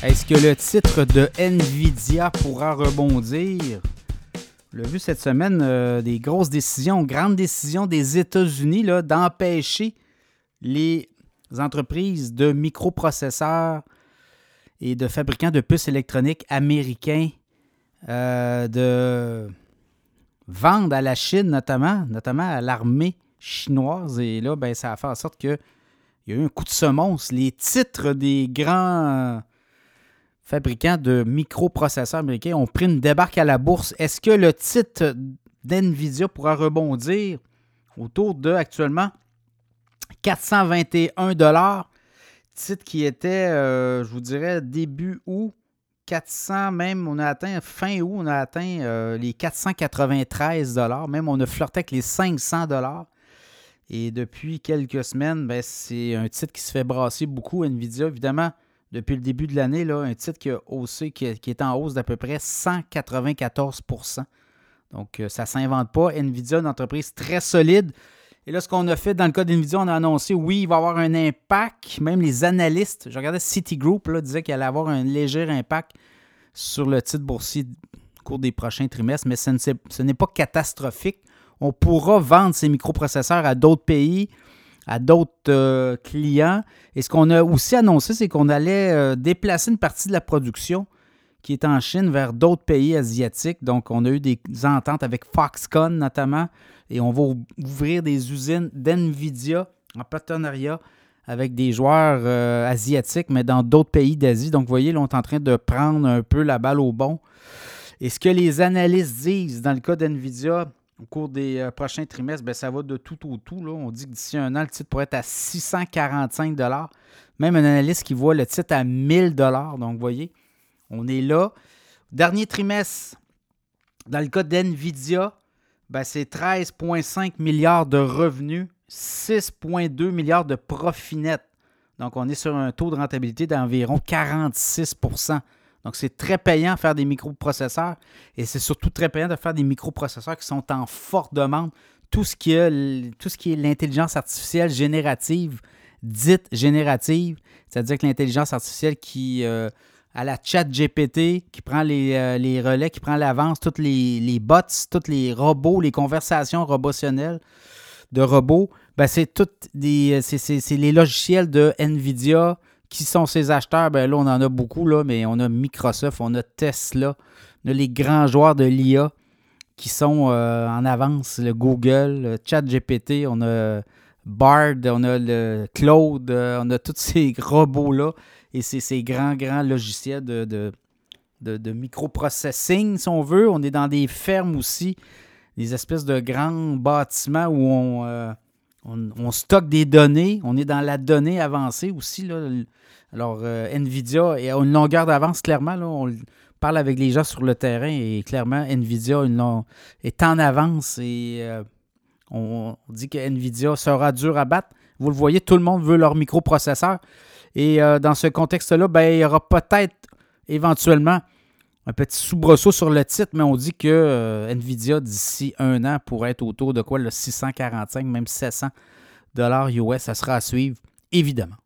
Est-ce que le titre de Nvidia pourra rebondir? On l'a vu cette semaine, euh, des grosses décisions, grandes décisions des États-Unis d'empêcher les entreprises de microprocesseurs et de fabricants de puces électroniques américains euh, de vendre à la Chine, notamment, notamment à l'armée chinoise. Et là, ben, ça a fait en sorte qu'il y a eu un coup de semonce. Les titres des grands fabricants de microprocesseurs américains ont pris une débarque à la bourse. Est-ce que le titre d'NVIDIA pourra rebondir autour de actuellement 421 dollars, titre qui était, euh, je vous dirais, début août, 400, même on a atteint, fin août, on a atteint euh, les 493 dollars, même on a flirté avec les 500 dollars. Et depuis quelques semaines, ben, c'est un titre qui se fait brasser beaucoup, Nvidia, évidemment depuis le début de l'année, un titre qui, a haussé, qui, est en hausse d'à peu près 194% Donc, euh, ça ne s'invente pas. Nvidia, une entreprise très solide. Et là, ce qu'on a fait dans le cas d'NVIDIA, on a annoncé, oui, il va avoir un impact. Même les analystes, je regardais Citigroup, disaient qu'il allait avoir un léger impact sur le titre boursier au cours des prochains trimestres, mais ce n'est pas catastrophique. On pourra vendre ces microprocesseurs à d'autres pays à d'autres euh, clients. Et ce qu'on a aussi annoncé, c'est qu'on allait euh, déplacer une partie de la production qui est en Chine vers d'autres pays asiatiques. Donc, on a eu des ententes avec Foxconn notamment, et on va ouvrir des usines d'NVIDIA en partenariat avec des joueurs euh, asiatiques, mais dans d'autres pays d'Asie. Donc, vous voyez, là, on est en train de prendre un peu la balle au bon. Et ce que les analystes disent dans le cas d'NVIDIA, au cours des euh, prochains trimestres, ben, ça va de tout au tout. On dit que d'ici un an, le titre pourrait être à 645 Même un analyste qui voit le titre à 1000 Donc, vous voyez, on est là. Dernier trimestre, dans le cas d'NVIDIA, ben, c'est 13,5 milliards de revenus, 6,2 milliards de profit net. Donc, on est sur un taux de rentabilité d'environ 46 donc, c'est très payant de faire des microprocesseurs et c'est surtout très payant de faire des microprocesseurs qui sont en forte demande. Tout ce qui est, tout ce qui est l'intelligence artificielle générative, dite générative, c'est-à-dire que l'intelligence artificielle qui euh, a la chat GPT, qui prend euh, les, relais, qui prend l'avance, tous les, les, bots, tous les robots, les conversations robotionnelles de robots, ben c'est les logiciels de NVIDIA, qui sont ces acheteurs? Ben là, on en a beaucoup, là, mais on a Microsoft, on a Tesla, on a les grands joueurs de l'IA qui sont euh, en avance, le Google, le ChatGPT, on a Bard, on a le Cloud, euh, on a tous ces robots-là et ces grands, grands logiciels de, de, de, microprocessing, si on veut. On est dans des fermes aussi, des espèces de grands bâtiments où on, euh, on, stocke des données. On est dans la donnée avancée aussi. Là. Alors, euh, NVIDIA a une longueur d'avance, clairement. On parle avec les gens sur le terrain et clairement, NVIDIA est en avance et euh, on, dit que NVIDIA sera dur à battre. Vous le voyez, tout le monde veut leur microprocesseur. Et euh, dans ce contexte-là, ben, il y aura peut-être éventuellement un petit soubresaut sur le titre, mais on dit que Nvidia, d'ici un an, pourrait être autour de quoi, le 645, même 700 dollars US. Ça sera à suivre, évidemment.